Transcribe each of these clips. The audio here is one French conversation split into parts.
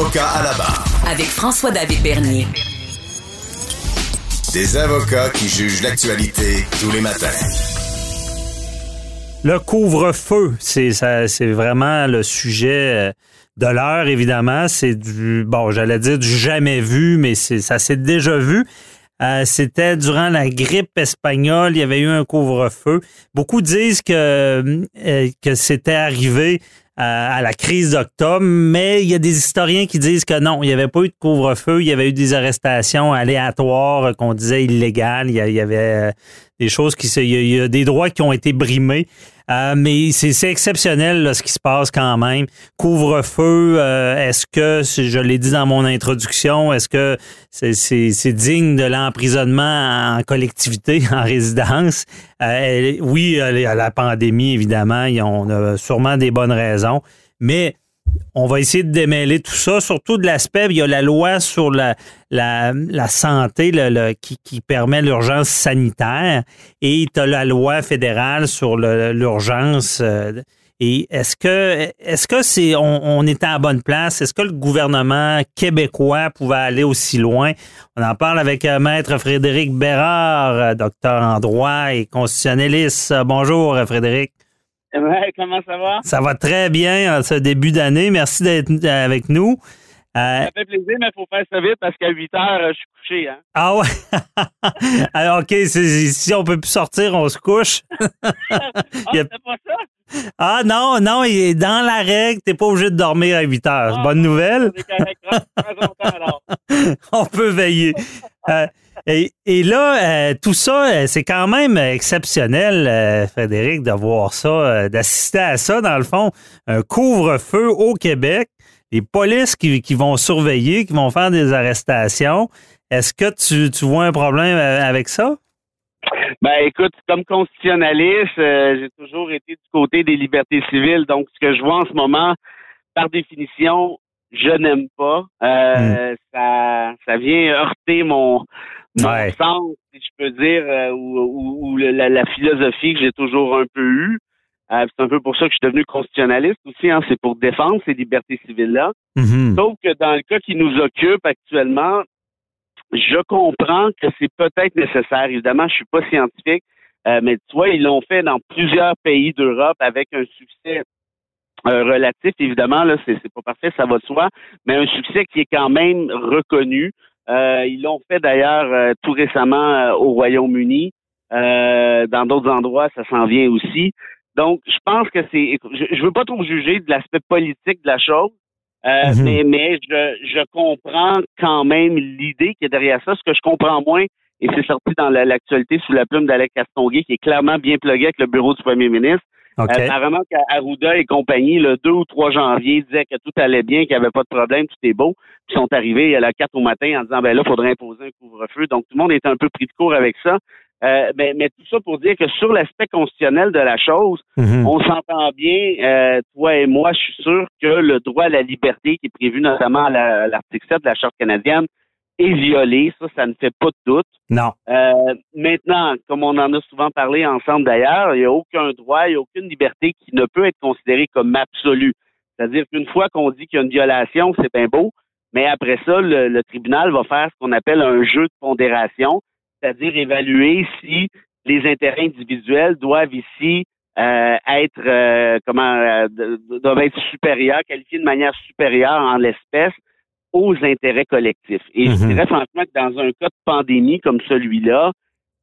Avocat à la barre. Avec François-David Bernier. Des avocats qui jugent l'actualité tous les matins. Le couvre-feu, c'est ça, c'est vraiment le sujet euh, de l'heure, évidemment. C'est du, bon, j'allais dire du jamais vu, mais c'est, ça s'est déjà vu. Euh, c'était durant la grippe espagnole, il y avait eu un couvre-feu. Beaucoup disent que, euh, que c'était arrivé à la crise d'octobre, mais il y a des historiens qui disent que non, il n'y avait pas eu de couvre-feu, il y avait eu des arrestations aléatoires qu'on disait illégales, il y avait des choses qui il y a des droits qui ont été brimés. Euh, mais c'est exceptionnel là, ce qui se passe quand même. Couvre-feu, euh, est-ce que, je l'ai dit dans mon introduction, est-ce que c'est digne de l'emprisonnement en collectivité, en résidence? Euh, oui, la pandémie, évidemment, on a sûrement des bonnes raisons, mais on va essayer de démêler tout ça, surtout de l'aspect, il y a la loi sur la, santé qui, permet l'urgence sanitaire et tu as la loi fédérale sur l'urgence. Euh, et est-ce que est-ce que c'est on, à bonne place? Est-ce que le gouvernement québécois pouvait aller aussi loin? On en parle avec euh, Maître Frédéric Bérard, euh, docteur en droit et constitutionnaliste. Bonjour, Frédéric. comment ça va? Ça va très bien en ce début d'année. Merci d'être avec nous. Euh, ça fait plaisir, mais il faut faire ça vite parce qu'à 8 heures, je suis couché. Hein? Ah ouais? Alors, OK, si on peut plus sortir, on se couche. ah, c'est pas ça? Ah non, non, il est dans la règle, t'es pas obligé de dormir à 8 heures. Ah, Bonne nouvelle. on peut veiller. Euh, et, là, euh, tout ça, euh, c'est quand même exceptionnel, euh, Frédéric, de voir ça, d'assister à ça, dans le fond. Un couvre-feu au Québec, les polices qui, vont surveiller, qui vont faire des arrestations. Est-ce que tu, vois un problème avec ça? Ben écoute, comme constitutionnaliste, j'ai toujours été du côté des libertés civiles. Donc, ce que je vois en ce moment, par définition, je n'aime pas. Hmm. ça, ça vient heurter mon, mon sens, si je peux dire, euh, ou, la, philosophie que j'ai toujours un peu eue. Euh, c'est un peu pour ça que je suis devenu constitutionnaliste aussi. Hein, c'est pour défendre ces libertés civiles-là. Mm-hmm. Sauf que dans le cas qui nous occupe actuellement, je comprends que c'est peut-être nécessaire. Évidemment, je suis pas scientifique, euh, mais tu vois, ils l'ont fait dans plusieurs pays d'Europe avec un succès relatif. Évidemment, là, c'est, c'est pas parfait, ça va de soi, mais un succès qui est quand même reconnu. Euh, ils l'ont fait d'ailleurs euh, tout récemment euh, au Royaume-Uni. dans d'autres endroits, ça s'en vient aussi. Donc, je pense que c'est. Je, je veux pas trop juger de l'aspect politique de la chose, mhm. mais, mais je, je comprends quand même l'idée qui est derrière ça. Ce que je comprends moins, et c'est sorti dans l'actualité sous la plume d'Alex Castonguay, qui est clairement bien plugué avec le bureau du premier ministre. Okay. apparemment qu'Arruda et compagnie, le 2 ou 3 janvier, disaient que tout allait bien, qu'il n'y avait pas de problème, tout est beau. Puis sont arrivés à la 4 au matin en disant, ben là, il faudrait imposer un couvre-feu. Donc, tout le monde est un peu pris de court avec ça. Euh, mais, mais, tout ça pour dire que sur l'aspect constitutionnel de la chose, mhm. on s'entend bien, euh, toi et moi, je suis sûr que le droit à la liberté qui est prévu notamment à l'article 7 de la Charte canadienne est violé. Ça, ça ne fait pas de doute. Non. Euh, maintenant, comme on en a souvent parlé ensemble d'ailleurs, il n'y a aucun droit, il n'y a aucune liberté qui ne peut être considérée comme absolue. C'est-à-dire qu'une fois qu'on dit qu'il y a une violation, c'est bien beau, mais après ça, le, tribunal va faire ce qu'on appelle un jeu de pondération, c'est-à-dire évaluer si les intérêts individuels doivent ici euh, être euh, comment doivent être supérieurs, qualifiés de manière supérieure en l'espèce aux intérêts collectifs. Et je mhm. dirais franchement que dans un cas de pandémie comme celui-là,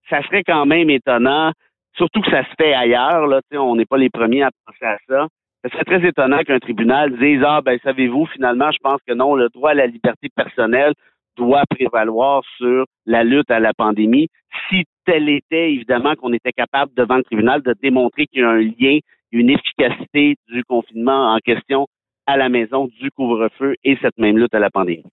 ça serait quand même étonnant, surtout que ça se fait ailleurs, là, on n'est pas les premiers à penser à ça. Ce serait très étonnant qu'un tribunal dise Ah ben savez-vous, finalement, je pense que non, le droit à la liberté personnelle doit prévaloir sur la lutte à la pandémie. Si tel était, évidemment, qu'on était capable devant le tribunal de démontrer qu'il y a un lien, une efficacité du confinement en question à la maison du couvre-feu et cette même lutte à la pandémie.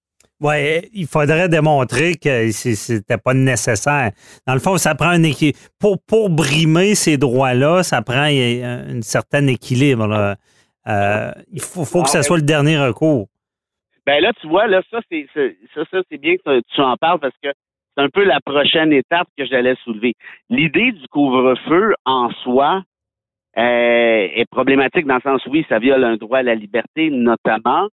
Oui, il faudrait démontrer que c'était pas nécessaire. Dans le fond, ça prend un équilibre. Pour, pour brimer ces droits-là, ça prend un certain équilibre. Euh, il faut, faut que ça soit le dernier recours. Ben là, tu vois, là, ça, c'est ça, ça c'est bien que tu en parles parce que c'est un peu la prochaine étape que j'allais soulever. L'idée du couvre-feu en soi euh, est problématique dans le sens où oui, ça viole un droit à la liberté, notamment,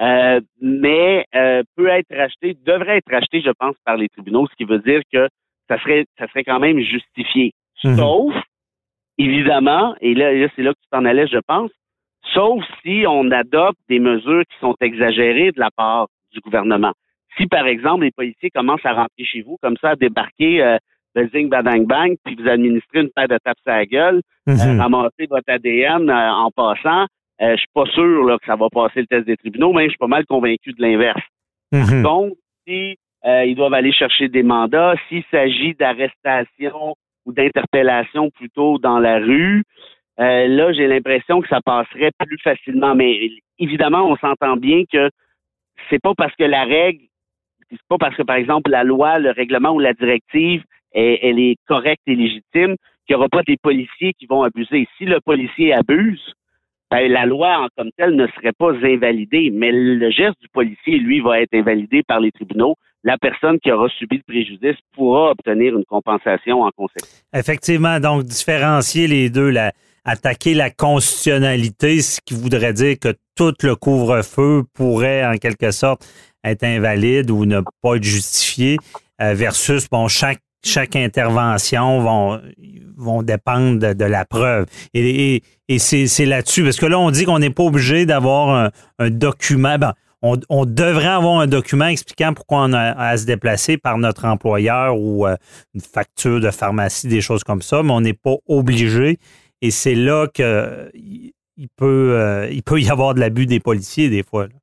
euh, mais euh, peut être racheté, devrait être racheté, je pense, par les tribunaux, ce qui veut dire que ça serait, ça serait quand même justifié. Mhm. Sauf, évidemment, et là, là c'est là que tu t'en allais, je pense, sauf si on adopte des mesures qui sont exagérées de la part du gouvernement. Si, par exemple, les policiers commencent à rentrer chez vous, comme ça, à débarquer euh, le zing badang bang, puis vous administrer une paire de tapes à la gueule, euh, ramasser votre ADN euh, en passant, euh, je suis pas sûr là, que ça va passer le test des tribunaux, mais je suis pas mal convaincu de l'inverse. Mhm. Donc, si euh, ils doivent aller chercher des mandats, s'il s'agit d'arrestation ou d'interpellation plutôt dans la rue, là, j'ai l'impression que ça passerait plus facilement. Mais évidemment, on s'entend bien que c'est pas parce que la règle, c'est pas parce que, par exemple, la loi, le règlement ou la directive, elle est correcte et légitime qu'il n'y aura pas des policiers qui vont abuser. Si le policier abuse, ben, la loi en comme telle ne serait pas invalidée, mais le geste du policier, lui, va être invalidé par les tribunaux. La personne qui aura subi le préjudice pourra obtenir une compensation en conséquence. Effectivement, donc différencier les deux, attaquer la constitutionnalité, ce qui voudrait dire que tout le couvre-feu pourrait en quelque sorte être invalide ou ne pas être justifié, euh, versus bon chaque chaque intervention vont vont dépendre de, la preuve. Et, c'est là-dessus parce que là on dit qu'on n'est pas obligé d'avoir un, document. Ben, on, devrait avoir un document expliquant pourquoi on a à se déplacer par notre employeur ou euh, une facture de pharmacie, des choses comme ça, mais on n'est pas obligé. Et c'est là que il peut, euh, il peut y avoir de l'abus des policiers des fois. là.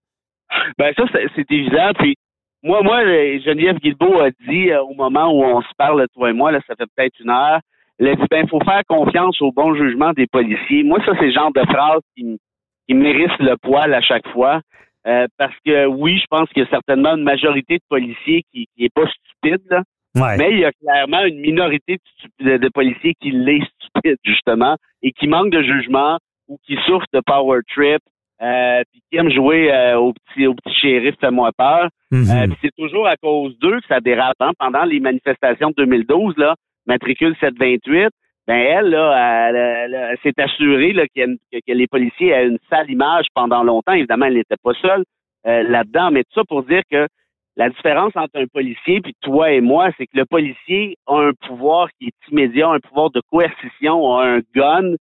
Ben ça, c'est évident. Puis moi, moi, Geneviève Guilbeault a dit euh, au moment où on se parle, toi et moi, là, ça fait peut-être une heure, elle a dit ben, faut faire confiance au bon jugement des policiers. Moi, ça, c'est le genre de phrase qui, qui mérite le poil à chaque fois. Euh, parce que oui, je pense qu'il y a certainement une majorité de policiers qui, qui est pas stupide, là. Ouais. Mais il y a clairement une minorité de, policiers qui l'est stupide, justement, et qui manquent de jugement ou qui souffrent de power trip, euh, puis qui aiment jouer euh, au petit au petit shérif fais-moi peur. Mhm. Euh, puis c'est toujours à cause d'eux que ça dérape. hein. Pendant les manifestations de 2012, là, matricule 728, ben elle, là, elle, elle- elle s'est assurée là, que les policiers aient une sale image pendant longtemps. Évidemment, elle n'était pas seule euh, là-dedans, mais tout ça pour dire que la différence entre un policier puis toi et moi, c'est que le policier a un pouvoir qui est immédiat, un pouvoir de coercition, a un gun,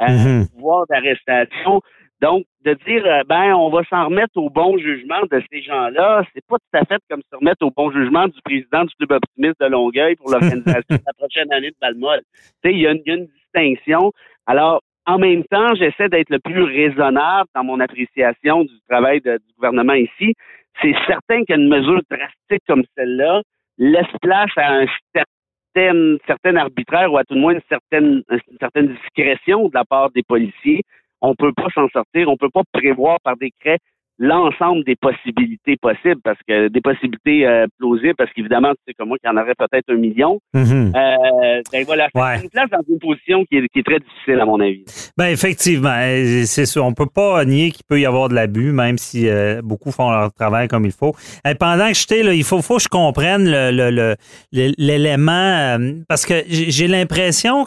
euh, Mhm. un pouvoir d'arrestation. Donc, de dire, euh, ben, on va s'en remettre au bon jugement de ces gens-là, c'est pas tout à fait comme se remettre au bon jugement du président du club optimiste de Longueuil pour l'organisation de la prochaine année de Balmol. Tu sais, il y, a une- il y a une distinction. Alors, en même temps, j'essaie d'être le plus raisonnable dans mon appréciation du travail de- du gouvernement ici. C'est certain qu'une mesure drastique comme celle-là laisse place à un certain, certain arbitraire ou à tout le moins une certaine, une certaine discrétion de la part des policiers. On peut pas s'en sortir, on peut pas prévoir par décret l'ensemble des possibilités possibles parce que des possibilités euh, plausibles parce qu'évidemment tu sais comme moi qu'il y en aurait peut-être un million. Mhm. Euh, ben voilà, Ouais. c'est une place dans une position qui est, qui est très difficile à mon avis. Ben effectivement, euh, c'est ça. On peut pas nier qu'il peut y avoir de l'abus, même si euh, beaucoup font leur travail comme il faut. Pendant que j'étais là, il faut, faut que je comprenne le- le- le- le- l'élément parce que j'ai j'ai l'impression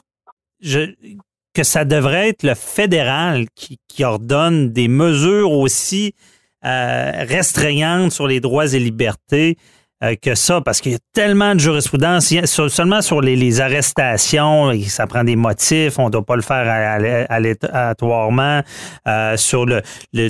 je- que ça devrait être le fédéral qui, ordonne des mesures aussi euh, restreignantes sur les droits et libertés euh, que ça, parce qu'il y a tellement de jurisprudence, seulement sur les, arrestations, ça prend des motifs, on ne doit pas le faire aléatoirement, euh, sur le,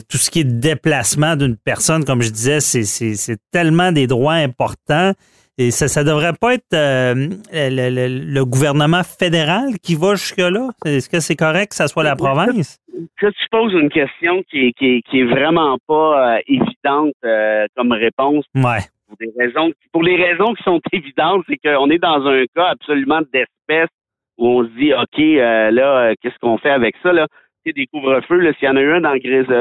tout ce qui est déplacement d'une personne, comme je disais, c'est tellement des droits importants. Et ça ne devrait pas être euh, le, le- le gouvernement fédéral qui va jusque-là? Est-ce que c'est correct que ça soit la province? Ça, tu poses une question qui est, qui est, qui est vraiment pas euh, évidente euh, comme réponse Ouais. pour des raisons pour les raisons qui sont évidentes, c'est qu'on est dans un cas absolument d'espèce où on se dit OK, là, qu'est-ce qu'on fait avec ça? Là? des couvre-feux. S'il y en a eu un dans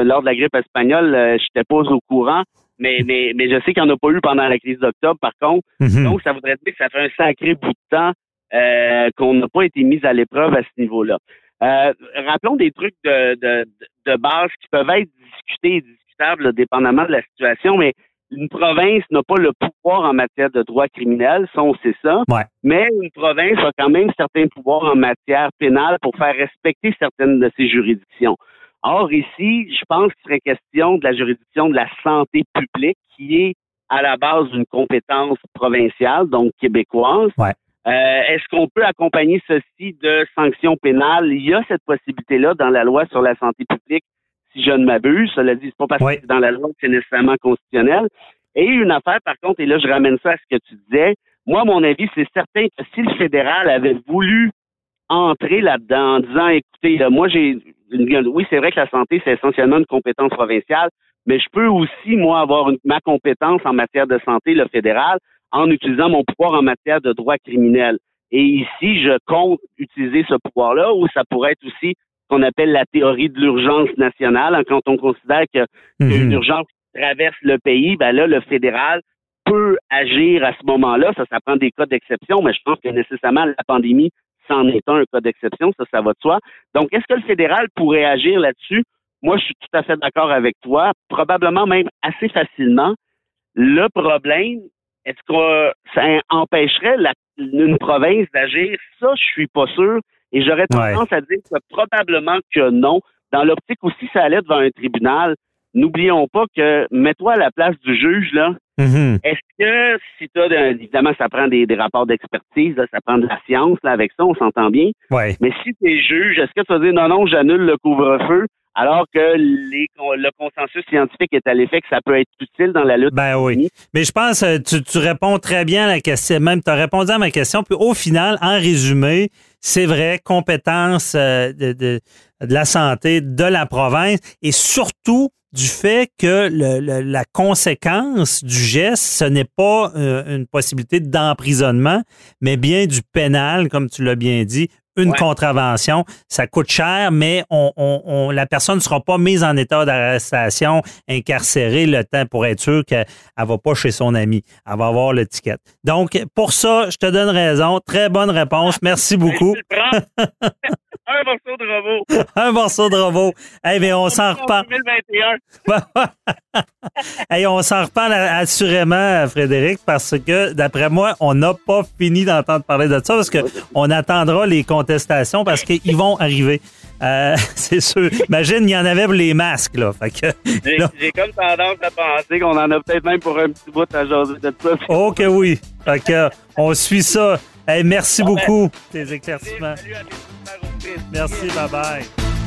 lors de la grippe espagnole, je n'étais pas au courant. Mais, mais, mais je sais qu'il n'y en a pas eu pendant la crise d'octobre, par contre. Mhm. Donc, ça voudrait dire que ça fait un sacré bout de temps euh, qu'on n'a pas été mis à l'épreuve à ce niveau-là. Euh, rappelons des trucs de, de, de base qui peuvent être discutés et discutables là, dépendamment de la situation, mais une province n'a pas le pouvoir en matière de droit criminel, ça on sait ça, Ouais. mais une province a quand même certains pouvoirs en matière pénale pour faire respecter certaines de ses juridictions. Or, ici, je pense qu'il serait question de la juridiction de la santé publique qui est à la base d'une compétence provinciale, donc québécoise. Ouais. Euh, Est-ce qu'on peut accompagner ceci de sanctions pénales? Il y a cette possibilité-là dans la loi sur la santé publique, si je ne m'abuse. Cela dit, c'est pas parce Ouais. que c'est dans la loi que c'est nécessairement constitutionnel. Et une affaire, par contre, et là, je ramène ça à ce que tu disais. Moi, mon avis, c'est certain que si le fédéral avait voulu entrer là-dedans en disant, écoutez, là, moi, j'ai, oui, c'est vrai que la santé, c'est essentiellement une compétence provinciale, mais je peux aussi, moi, avoir une- ma compétence en matière de santé, le fédéral, en utilisant mon pouvoir en matière de droit criminel. Et ici, je compte utiliser ce pouvoir-là, ou ça pourrait être aussi ce qu'on appelle la théorie de l'urgence nationale, hein, quand on considère que a une Mhm. urgence qui traverse le pays, ben là, le fédéral peut agir à ce moment-là. Ça, ça prend des cas d'exception, mais je pense que nécessairement la pandémie, c'en est un, un cas d'exception, ça, ça va de soi. Donc, est-ce que le fédéral pourrait agir là-dessus? Moi, je suis tout à fait d'accord avec toi, probablement même assez facilement. Le problème, est-ce que ça empêcherait la- une province d'agir? Ça, je suis pas sûr. Et j'aurais Ouais. tendance à dire que probablement que non. Dans l'optique aussi, ça allait devant un tribunal. N'oublions pas que, mets-toi à la place du juge, là. Mhm. Est-ce que si tu as, évidemment, ça prend des, des rapports d'expertise, là, ça prend de la science, là, avec ça, on s'entend bien. Ouais. Mais si tu es juge, est-ce que tu vas dire non, non, j'annule le couvre-feu, alors que les, le consensus scientifique est à l'effet que ça peut être utile dans la lutte? Ben oui. Mais je pense que tu, tu réponds très bien à la question. Même, tu as répondu à ma question. Puis au final, en résumé, c'est vrai, compétence euh, de, de, de la santé de la province et surtout du fait que le- le- la conséquence du geste, ce n'est pas euh, une possibilité d'emprisonnement, mais bien du pénal, comme tu l'as bien dit, une Ouais. contravention. Ça coûte cher, mais on, on- on- la personne ne sera pas mise en état d'arrestation, incarcérée le temps pour être sûr qu'elle ne va pas chez son ami. Elle va avoir l'étiquette. Donc, pour ça, je te donne raison. Très bonne réponse. Merci beaucoup. Un morceau de robot. Un morceau de robot. Eh bien, on s'en reparle. 2021. Hey, on s'en reparle assurément, Frédéric, parce que d'après moi, on n'a pas fini d'entendre parler de ça parce que on attendra les contestations parce qu'ils vont arriver. Euh, c'est sûr. Imagine, il y en avait pour les masques, là. J'ai comme tendance à penser qu'on en a peut-être même pour un petit bout à jaser de ça. oh que oui. Fait que, on suit ça. Hey, merci beaucoup, tes éclaircissements. Salut à. Merci, bye bye.